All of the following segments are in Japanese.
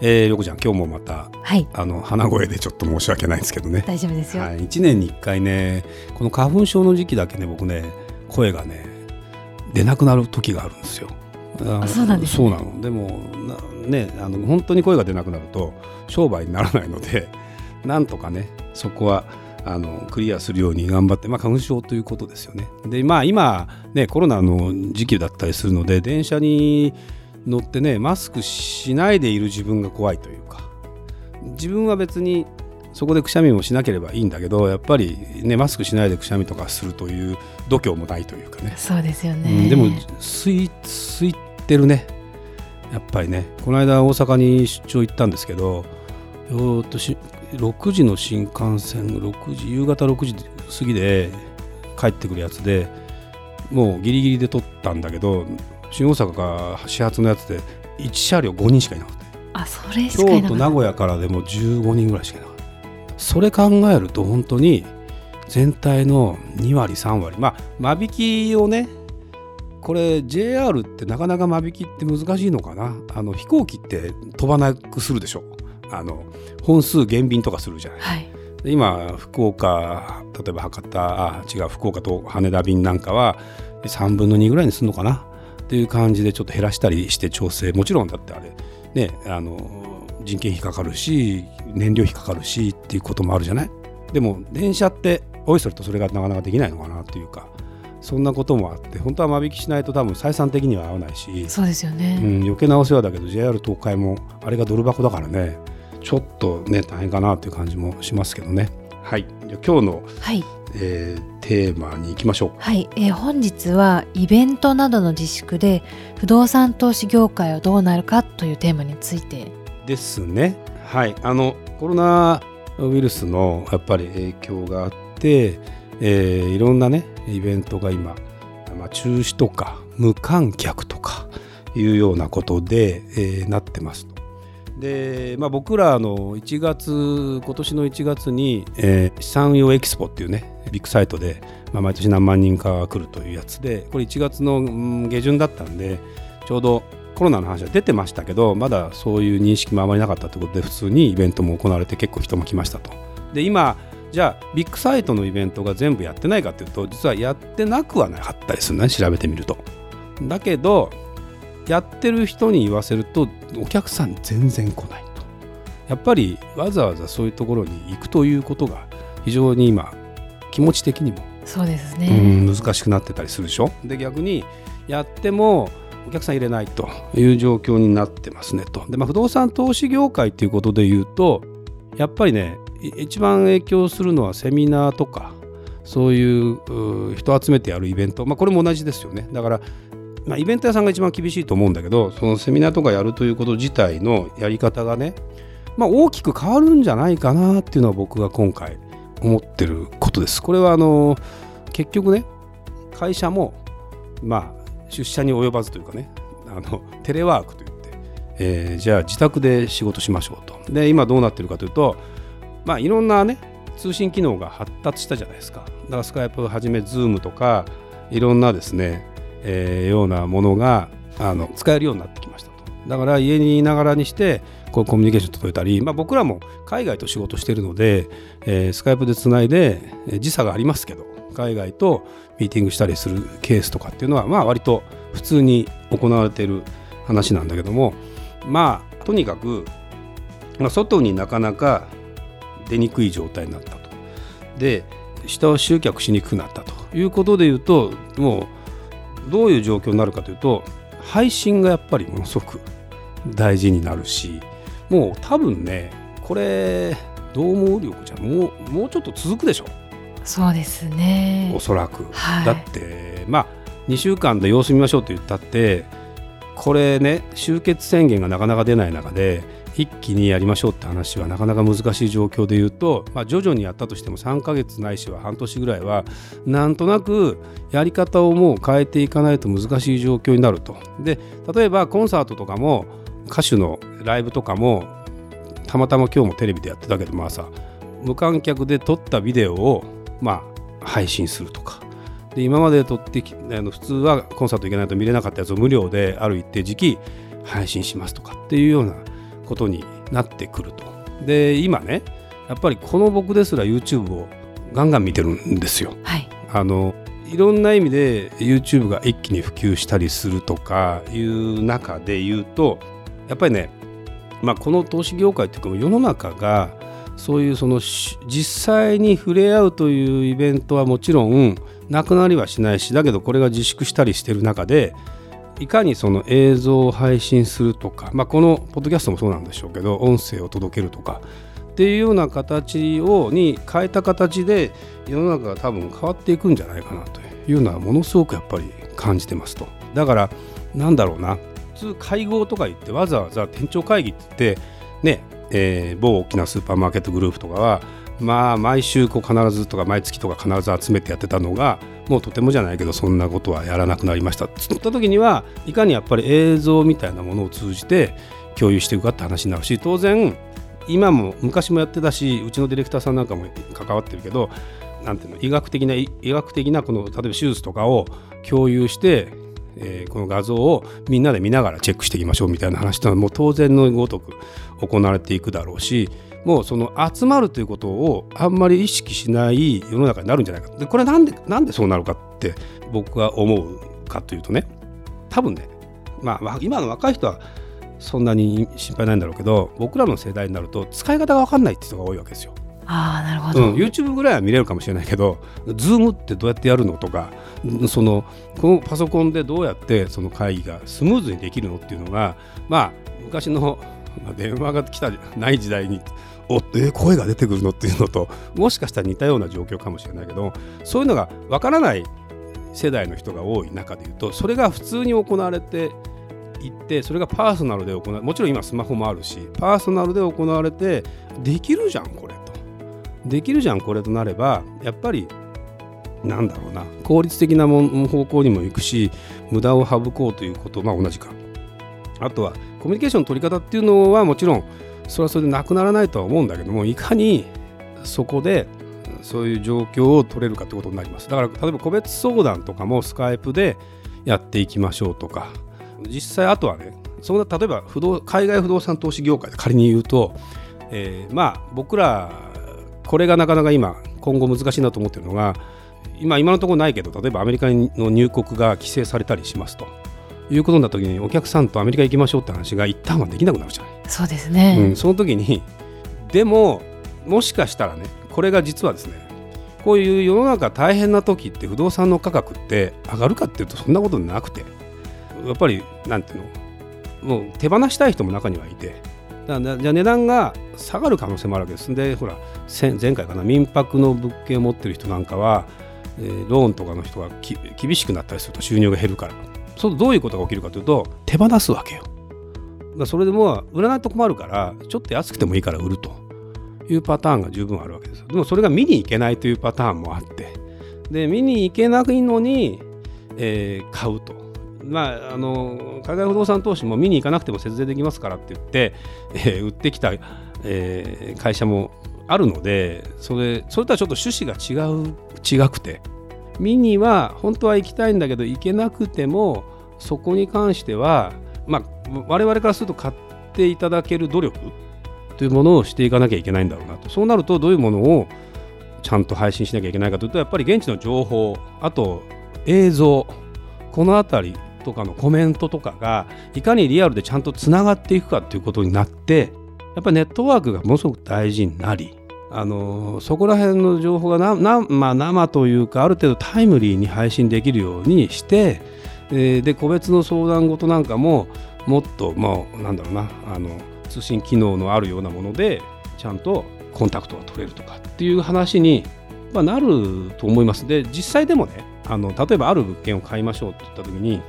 えー、よこちゃん今日もまた、はい、あの鼻声でちょっと申し訳ないんですけどね。大丈夫ですよ、はい、1年に1回ねこの花粉症の時期だけね僕ね声がね出なくなる時があるんですよ。あそうなんです、ね、そうなの。でもねあの本当に声が出なくなると商売にならないのでなんとかねそこはあのクリアするように頑張って、まあ、花粉症ということですよね。でまあ今ねコロナの時期だったりするので電車に乗ってねマスクしないでいる自分が怖いというか。自分は別にそこでくしゃみもしなければいいんだけどやっぱりねマスクしないでくしゃみとかするという度胸もないというかね。そうですよね、うん、でも吸い吸いてるね。やっぱりね。この間大阪に出張行ったんですけどよとし6時の新幹線6時夕方6時過ぎで帰ってくるやつでもうギリギリで撮ったんだけど新大阪が始発のやつで1車両5人しかいなかったあそれ京都名古屋からでも15人ぐらいしかいなかった。それ考えると本当に全体の2割3割。まあ間引きをねこれ JR ってなかなか間引きって難しいのかな。あの飛行機って飛ばなくするでしょ。あの本数減便とかするじゃない、はい、今福岡例えば博多あ違う福岡と羽田便なんかは3分の2ぐらいにするのかなっていう感じでちょっと減らしたりして調整。もちろんだってあれねあの人件費かかるし燃料費かかるしっていうこともあるじゃない？でも電車っておいそれとそれがなかなかできないのかなっていうかそんなこともあって本当は間引きしないと多分採算的には合わないしそうですよね、うん、余計なお世話だけど JR 東海もあれがドル箱だからねちょっとね大変かなっていう感じもしますけどねはい。今日の、はい。えー、テーマに行きましょう。はい、えー、本日はイベントなどの自粛で不動産投資業界はどうなるかというテーマについて。ですね。はい。あのコロナウイルスのやっぱり影響があって、えー、いろんなねイベントが今、まあ、中止とか無観客とかいうようなことで、えー、なってますと。で、まあ、僕らの1月今年の1月に、えー、資産用エキスポっていうねビッグサイトで、まあ、毎年何万人かが来るというやつでこれ1月の下旬だったんでちょうどコロナの話は出てましたけどまだそういう認識もあまりなかったということで普通にイベントも行われて結構人も来ましたと。で今じゃあビッグサイトのイベントが全部やってないかというと実はやってなくはなかったりするね調べてみると。だけどやってる人に言わせるとお客さん全然来ないと。やっぱりわざわざそういうところに行くということが非常に今気持ち的にもそうですね。難しくなってたりするでしょ？で逆にやってもお客さん入れないという状況になってますねと。で、まあ、不動産投資業界ということで言うとやっぱりね一番影響するのはセミナーとかそういう人集めてやるイベント、まあ、これも同じですよね。だから、まあ、イベント屋さんが一番厳しいと思うんだけどそのセミナーとかやるということ自体のやり方がね、まあ、大きく変わるんじゃないかなっていうのは僕が今回思ってることです。これはあの結局ね会社もまあ出社に及ばずというかねあのテレワークといって、えー、じゃあ自宅で仕事しましょうと。で今どうなってるかというとまあいろんなね通信機能が発達したじゃないですか。だからスカイプをはじめ Zoom とかいろんなですね、えー、ようなものがあの使えるようになってきましたと。だから家にいながらにしてこうコミュニケーション取れたり、まあ、僕らも海外と仕事してるので、えー、スカイプでつないで時差がありますけど海外とミーティングしたりするケースとかっていうのはまあ割と普通に行われてる話なんだけどもまあとにかく、まあ、外になかなか出にくい状態になったと。で下を集客しにくくなったということでいうともうどういう状況になるかというと配信がやっぱりものすごく大事になるしもう多分ねこれどう思うりょうこちゃんもうもうちょっと続くでしょ。そうですね。おそらく、はい、だってまあ2週間で様子見ましょうと言ったってこれね終結宣言がなかなか出ない中で一気にやりましょうって話はなかなか難しい状況で言うと、まあ、徐々にやったとしても3ヶ月ないしは半年ぐらいはなんとなくやり方をもう変えていかないと難しい状況になると。で例えばコンサートとかも歌手のライブとかもたまたま今日もテレビでやってたけどまあさ無観客で撮ったビデオをまあ配信するとかで今まで撮ってきあの普通はコンサート行けないと見れなかったやつを無料である一定時期配信しますとかっていうようなことになってくると。で今ねやっぱりこの僕ですら YouTube をガンガン見てるんですよ。はい、あのいろんな意味で YouTube が一気に普及したりするとかいう中で言うとやっぱりね、まあ、この投資業界っていうか世の中がそういうその実際に触れ合うというイベントはもちろんなくなりはしないしだけどこれが自粛したりしてる中でいかにその映像を配信するとか、まあ、このポッドキャストもそうなんでしょうけど音声を届けるとかっていうような形をに変えた形で世の中が多分変わっていくんじゃないかなというのはものすごくやっぱり感じてますと。だからなんだろうな。普通会合とか言ってわざわざ店長会議って言ってね、えー、某大きなスーパーマーケットグループとかはまあ毎週こう必ずとか毎月とか必ず集めてやってたのがもうとてもじゃないけどそんなことはやらなくなりました。つった時にはいかにやっぱり映像みたいなものを通じて共有していくかって話になるし当然今も昔もやってたしうちのディレクターさんなんかも関わってるけどなんていうの医学的な医学的なこの例えば手術とかを共有してえー、この画像をみんなで見ながらチェックしていきましょうみたいな話というのはもう当然のごとく行われていくだろうしもうその集まるということをあんまり意識しない世の中になるんじゃないか。でこれなんでなんでそうなるかって僕は思うかというとね。多分ねまあ今の若い人はそんなに心配ないんだろうけど僕らの世代になると使い方が分かんないって人が多いわけですよ。あなるほど、うん、YouTube ぐらいは見れるかもしれないけど Zoom ってどうやってやるのとかそのこのパソコンでどうやってその会議がスムーズにできるのっていうのがまあ昔のま電話が来たない時代におえ声が出てくるのっていうのともしかしたら似たような状況かもしれないけどそういうのがわからない世代の人が多い中でいうとそれが普通に行われていってそれがパーソナルで行わもちろん今スマホもあるしパーソナルで行われてできるじゃんこれと。できるじゃんこれとなればやっぱりなんだろうな効率的な方向にも行くし無駄を省こうということまあ同じか。あとはコミュニケーションの取り方っていうのはもちろんそれはそれでなくならないとは思うんだけどもいかにそこでそういう状況を取れるかということになります。だから例えば個別相談とかもスカイプでやっていきましょうとか。実際あとはねそんな例えば不動海外不動産投資業界で仮に言うと、えー、まあ僕らこれがなかなか今今後難しいなと思ってるのが今今のところないけど例えばアメリカの入国が規制されたりしますと。いうことになった時にお客さんとアメリカ行きましょうって話が一旦はできなくなるじゃない。そうですね、うん、その時にでももしかしたらねこれが実はですねこういう世の中大変な時って不動産の価格って上がるかっていうとそんなことなくてやっぱりなんていうのもう手放したい人も中にはいてだじゃあ値段が下がる可能性もあるわけです。でほら前回かな民泊の物件を持ってる人なんかは、えー、ローンとかの人が厳しくなったりすると収入が減るからそどういうことが起きるかというと手放すわけよ。だそれでも売らないと困るからちょっと安くてもいいから売るというパターンが十分あるわけです。でもそれが見に行けないというパターンもあってで見に行けないのに、えー、買うと。まあ、あの海外不動産投資も見に行かなくても節税できますからって言って、えー、売ってきた、えー、会社もあるのでそれそれとはちょっと趣旨が違う違くて見には本当は行きたいんだけど行けなくてもそこに関しては、まあ、我々からすると買っていただける努力というものをしていかなきゃいけないんだろうなと。そうなるとどういうものをちゃんと配信しなきゃいけないかというとやっぱり現地の情報あと映像この辺りとかのコメントとかがいかにリアルでちゃんとつながっていくかということになってやっぱりネットワークがものすごく大事になりあのそこら辺の情報がなな、まあ、生というかある程度タイムリーに配信できるようにして、えー、で個別の相談事なんかももっともうなんだろうなあの通信機能のあるようなものでちゃんとコンタクトが取れるとかっていう話に、まあ、なると思います。で実際でもねあの例えばある物件を買いましょうって言った時に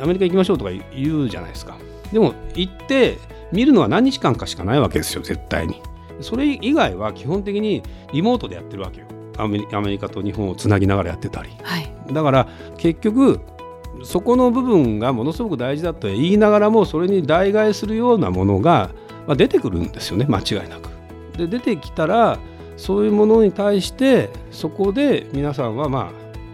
アメリカ行きましょうとか言うじゃないですか。でも行って見るのは何日間かしかないわけですよ絶対にそれ以外は基本的にリモートでやってるわけよ。アメリカと日本をつなぎながらやってたり、はい、だから結局そこの部分がものすごく大事だと言いながらもそれに代替するようなものが、まあ、出てくるんですよね間違いなく。で出てきたらそういうものに対してそこで皆さんはま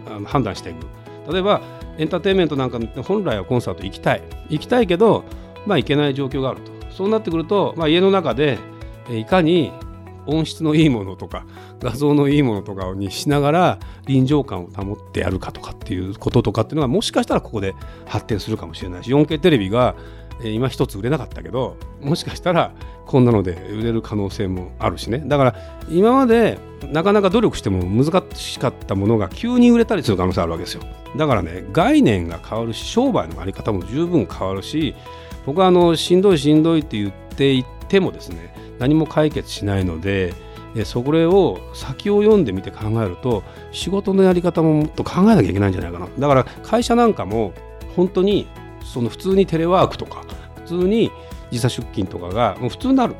あ判断していく。例えばエンターテインメントなんか本来はコンサート行きたい。行きたいけど、まあ、行けない状況があると。そうなってくると、まあ、家の中でいかに音質のいいものとか画像のいいものとかにしながら臨場感を保ってやるかとかっていうこととかっていうのがもしかしたらここで発展するかもしれないし 4K テレビが今一つ売れなかったけどもしかしたらこんなので売れる可能性もあるしね。だから今までなかなか努力しても難しかったものが急に売れたりする可能性あるわけですよ。だからね概念が変わるし商売のあり方も十分変わるし僕はあのしんどいしんどいって言っていってもですね何も解決しないのでそれを先を読んでみて考えると仕事のやり方ももっと考えなきゃいけないんじゃないかな。だから会社なんかも本当にその普通にテレワークとか普通に時差出勤とかがもう普通になる。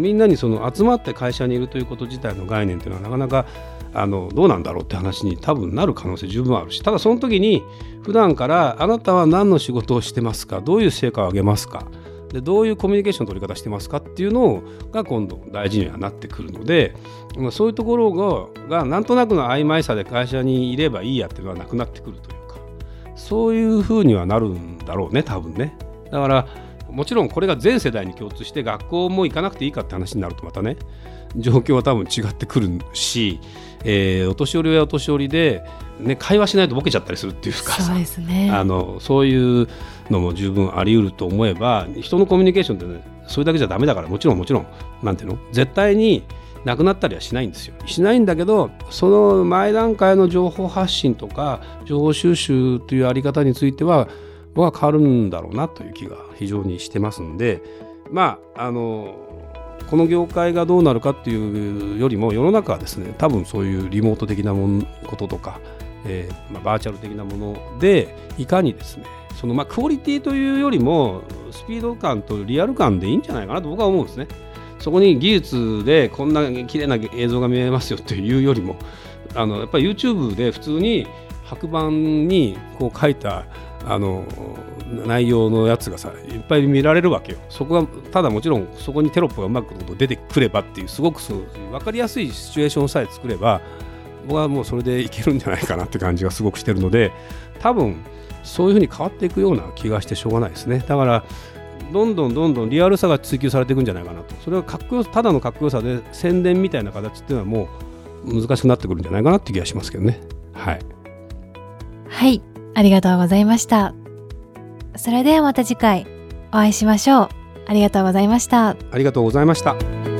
みんなにその集まって会社にいるということ自体の概念っていうのはなかなかあのどうなんだろうって話に多分なる可能性十分あるし。ただその時に普段からあなたは何の仕事をしてますか？どういう成果を上げますか？でどういうコミュニケーションの取り方してますかっていうのが今度大事にはなってくるのでまそういうところががなんとなくの曖昧さで会社にいればいいやっていうのはなくなってくるというかそういうふうにはなるんだろうね多分ね。だからもちろんこれが全世代に共通して学校も行かなくていいかって話になるとまたね状況は多分違ってくるし、えー、お年寄りはお年寄りで、ね、会話しないとボケちゃったりするっていうかそうです、ね、あのそういうのも十分あり得ると思えば人のコミュニケーションって、ね、それだけじゃダメだからもちろんもちろんなんていうの？絶対になくなったりはしないんですよ。しないんだけどその前段階の情報発信とか情報収集というあり方については僕は変わるんだろうなという気が非常にしてますんでまああのこの業界がどうなるかっていうよりも世の中はですね多分そういうリモート的なものこととか、えーまあ、バーチャル的なものでいかにですねそのまあクオリティというよりもスピード感とリアル感でいいんじゃないかなと僕は思うんですね。そこに技術でこんな綺麗な映像が見えますよというよりもあのやっぱり YouTube で普通に白板にこう書いたあの内容のやつがさいっぱい見られるわけよ。そこはただもちろんそこにテロップがうまく出てくればっていうすごく分かりやすいシチュエーションさえ作れば僕はもうそれでいけるんじゃないかなって感じがすごくしてるので多分そういうふうに変わっていくような気がしてしょうがないですね。だからどんどんどんどんリアルさが追求されていくんじゃないかなと。それはかっこよただのかっこよさで宣伝みたいな形っていうのはもう難しくなってくるんじゃないかなって気がしますけどね。はい。はい。ありがとうございました。それではまた次回お会いしましょう。ありがとうございました。ありがとうございました。